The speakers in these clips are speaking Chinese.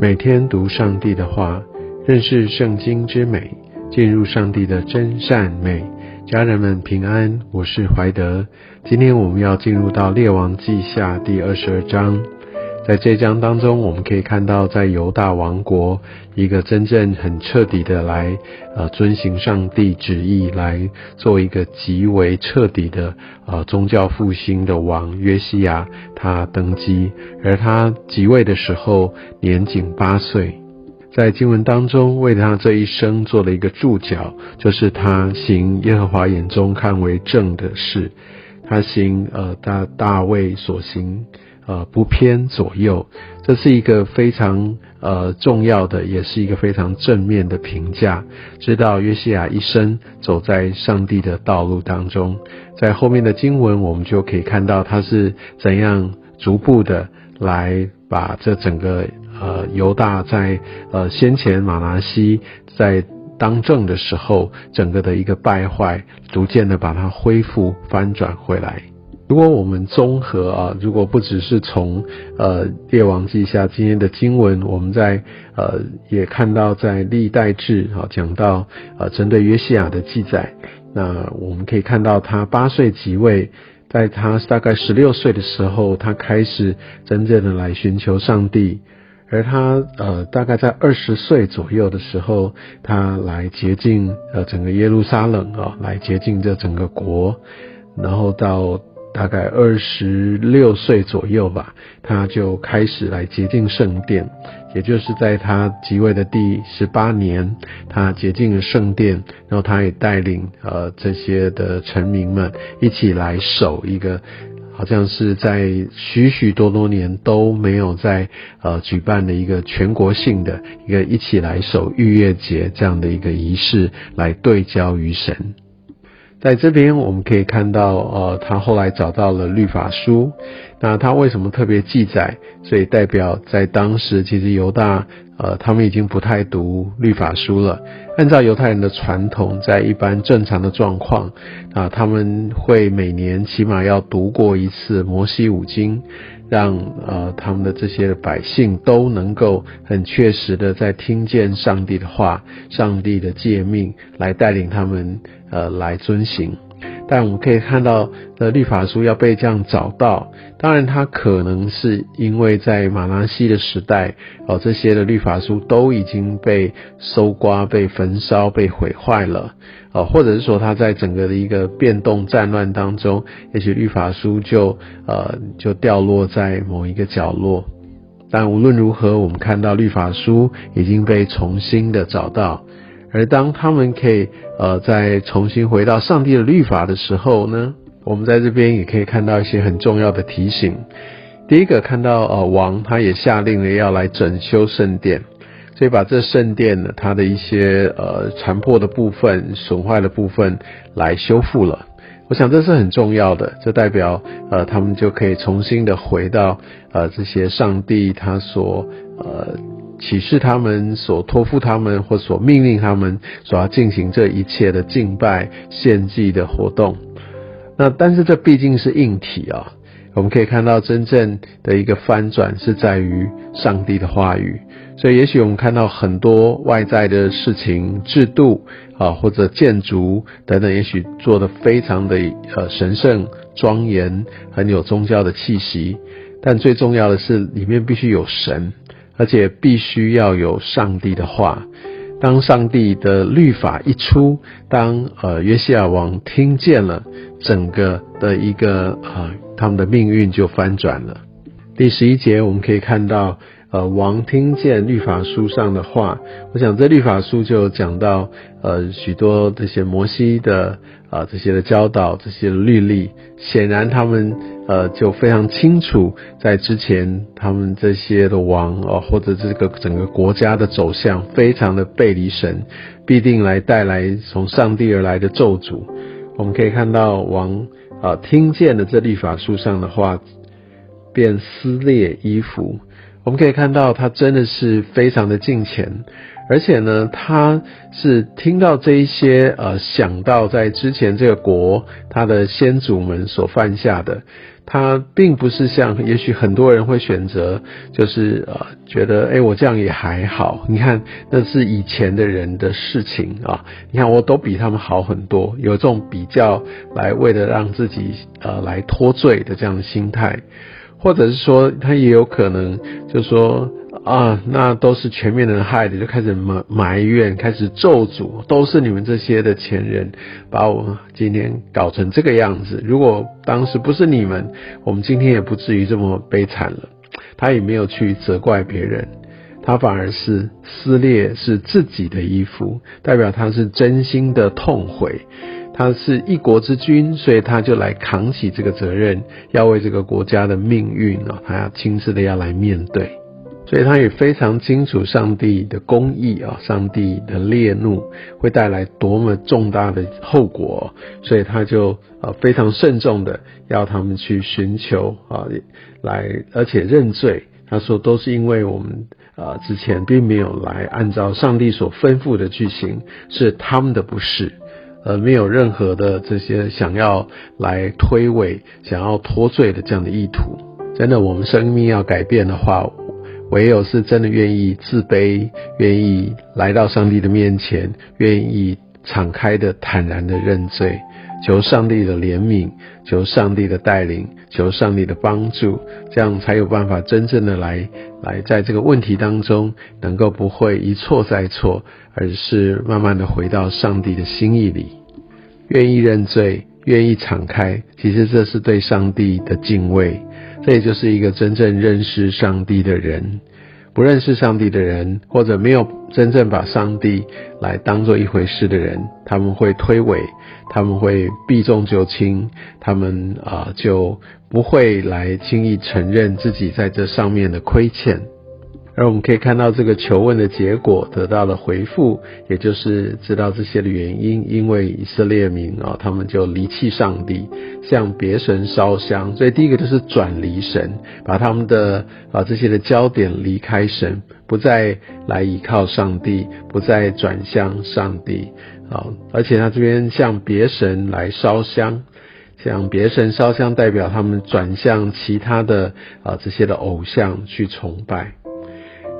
每天读上帝的话，认识圣经之美，进入上帝的真善美。家人们平安，我是怀德。今天我们要进入到列王记下第二十二章。在这章当中，我们可以看到，在犹大王国，一个真正很彻底的来，呃，遵行上帝旨意，来做一个极为彻底的，呃，宗教复兴的王约西亚，他登基，而他即位的时候年仅八岁。在经文当中，为他这一生做了一个注脚，就是他行耶和华眼中看为正的事，他行呃大大卫所行。呃，不偏左右，这是一个非常呃重要的，也是一个非常正面的评价。知道约西亚一生走在上帝的道路当中，在后面的经文，我们就可以看到他是怎样逐步的来把这整个呃犹大在呃先前马拿西在当政的时候，整个的一个败坏，逐渐的把它恢复翻转回来。如果我们综合啊，如果不只是从呃列王记下今天的经文，我们在呃也看到在历代志啊讲到呃针对约西亚的记载，那我们可以看到他八岁即位，在他大概十六岁的时候，他开始真正的来寻求上帝，而他呃大概在二十岁左右的时候，他来洁净呃整个耶路撒冷啊，来洁净这整个国，然后到。大概二十六岁左右吧，他就开始来洁净圣殿，也就是在他即位的第十八年，他洁净了圣殿，然后他也带领呃这些的臣民们一起来守一个，好像是在许许多多年都没有在呃举办的一个全国性的一个一起来守逾越节这样的一个仪式，来对焦于神。在这边我们可以看到，呃，他后来找到了律法书。那他为什么特别记载？所以代表在当时，其实犹大，呃，他们已经不太读律法书了。按照犹太人的传统，在一般正常的状况，啊，他们会每年起码要读过一次摩西五经，让呃他们的这些百姓都能够很确实的在听见上帝的话、上帝的诫命，来带领他们呃来遵行。但我们可以看到的律法书要被这样找到，当然它可能是因为在马拉西的时代，哦，这些的律法书都已经被搜刮、被焚烧、被毁坏了，哦，或者是说它在整个的一个变动战乱当中，也许律法书就呃就掉落在某一个角落。但无论如何，我们看到律法书已经被重新的找到。而当他们可以呃再重新回到上帝的律法的时候呢，我们在这边也可以看到一些很重要的提醒。第一个看到呃王他也下令了要来整修圣殿，所以把这圣殿呢它的一些呃残破的部分、损坏的部分来修复了。我想这是很重要的，这代表呃他们就可以重新的回到呃这些上帝他所呃。启示他们所托付他们或所命令他们所要进行这一切的敬拜献祭的活动，那但是这毕竟是硬体啊，我们可以看到真正的一个翻转是在于上帝的话语，所以也许我们看到很多外在的事情、制度啊或者建筑等等，也许做的非常的呃神圣庄严，很有宗教的气息，但最重要的是里面必须有神。而且必须要有上帝的话。当上帝的律法一出，当呃约西亚王听见了，整个的一个啊他们的命运就翻转了。第十一节我们可以看到。呃，王听见律法书上的话，我想这律法书就讲到呃许多这些摩西的啊这些的教导，这些律例，显然他们呃就非常清楚，在之前他们这些的王哦，或者这个整个国家的走向非常的背离神，必定来带来从上帝而来的咒诅。我们可以看到王啊听见了这律法书上的话，便撕裂衣服。我们可以看到，他真的是非常的敬虔，而且呢，他是听到这一些呃，想到在之前这个国他的先祖们所犯下的，他并不是像也许很多人会选择，就是呃觉得哎我这样也还好。你看那是以前的人的事情啊，你看我都比他们好很多，有这种比较来为了让自己呃来脱罪的这样的心态，或者是说他也有可能就说。啊，那都是全面的人害的，就开始埋埋怨，开始咒诅，都是你们这些的前人把我今天搞成这个样子。如果当时不是你们，我们今天也不至于这么悲惨了。他也没有去责怪别人，他反而是撕裂是自己的衣服，代表他是真心的痛悔。他是一国之君，所以他就来扛起这个责任，要为这个国家的命运啊，他要亲自的要来面对。所以他也非常清楚上帝的公义啊，上帝的烈怒会带来多么重大的后果，所以他就呃非常慎重的要他们去寻求啊，来而且认罪。他说都是因为我们啊之前并没有来按照上帝所吩咐的去行，是他们的不是，而没有任何的这些想要来推诿、想要脱罪的这样的意图。真的，我们生命要改变的话。唯有是真的愿意自卑，愿意来到上帝的面前，愿意敞开的、坦然的认罪，求上帝的怜悯，求上帝的带领，求上帝的帮助，这样才有办法真正的来来在这个问题当中，能够不会一错再错，而是慢慢的回到上帝的心意里，愿意认罪，愿意敞开，其实这是对上帝的敬畏。这也就是一个真正认识上帝的人，不认识上帝的人，或者没有真正把上帝来当做一回事的人，他们会推诿，他们会避重就轻，他们啊就不会来轻易承认自己在这上面的亏欠。而我们可以看到这个求问的结果得到了回复，也就是知道这些的原因，因为以色列民啊，他们就离弃上帝，向别神烧香。所以第一个就是转离神，把他们的啊这些的焦点离开神，不再来依靠上帝，不再转向上帝啊。而且他这边向别神来烧香，向别神烧香，代表他们转向其他的啊这些的偶像去崇拜。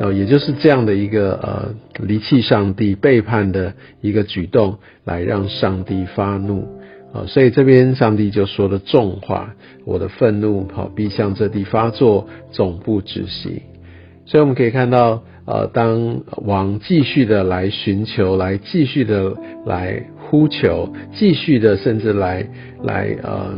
哦，也就是这样的一个呃离弃上帝、背叛的一个举动，来让上帝发怒啊，所以这边上帝就说了重话：我的愤怒好必向这地发作，总不止息。所以我们可以看到，呃，当王继续的来寻求，来继续的来。呼求，继续的，甚至来来呃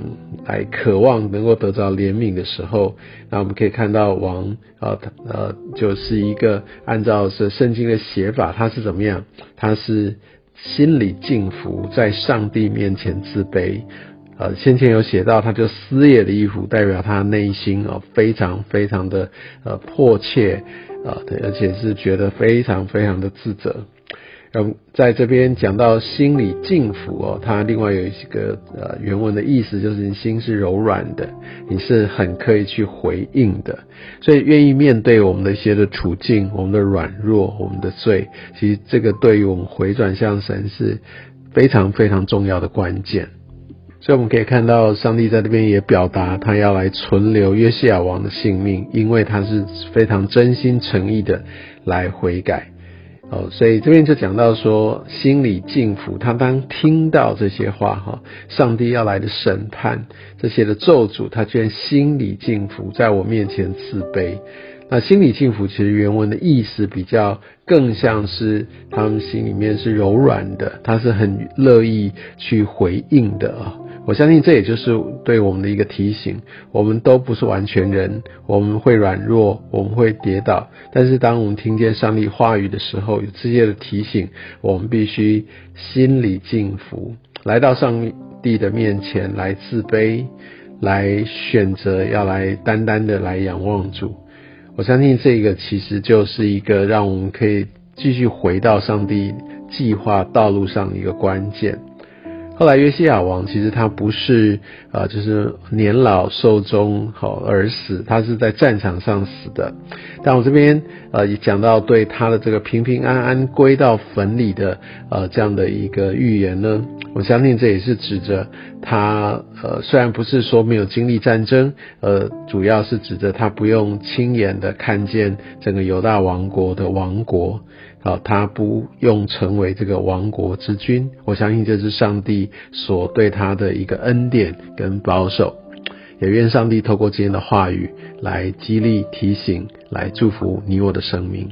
来渴望能够得到怜悯的时候，那我们可以看到王呃呃就是一个按照是圣经的写法，他是怎么样？他是心里敬服，在上帝面前自卑。呃，先前有写到，他就撕裂的衣服，代表他内心哦非常非常的呃迫切啊，对，而且是觉得非常非常的自责。嗯，在这边讲到心里敬服哦，它另外有一个呃原文的意思就是你心是柔软的，你是很可以去回应的，所以愿意面对我们的一些的处境，我们的软弱，我们的罪，其实这个对于我们回转向神是非常非常重要的关键。所以我们可以看到，上帝在这边也表达他要来存留约西亚王的性命，因为他是非常真心诚意的来悔改。哦，所以这边就讲到说，心里敬服他，当听到这些话哈，上帝要来的审判，这些的咒诅，他居然心里敬服，在我面前自卑。那心里敬服，其实原文的意思比较更像是他们心里面是柔软的，他是很乐意去回应的啊。我相信这也就是对我们的一个提醒，我们都不是完全人，我们会软弱，我们会跌倒。但是当我们听见上帝话语的时候，有这些的提醒，我们必须心里敬服，来到上帝的面前来自卑，来选择要来单单的来仰望主。我相信这个其实就是一个让我们可以继续回到上帝计划道路上的一个关键。后来约西亚王其实他不是啊，就是年老寿终好而死，他是在战场上死的。但我这边呃也讲到对他的这个平平安安归到坟里的呃这样的一个预言呢，我相信这也是指着他，呃，虽然不是说没有经历战争，呃，主要是指着他不用亲眼的看见整个犹大王国的亡国，好，他不用成为这个亡国之君。我相信这是上帝所对他的一个恩典跟保守。也愿上帝透过今天的话语来激励、提醒、来祝福你我的生命。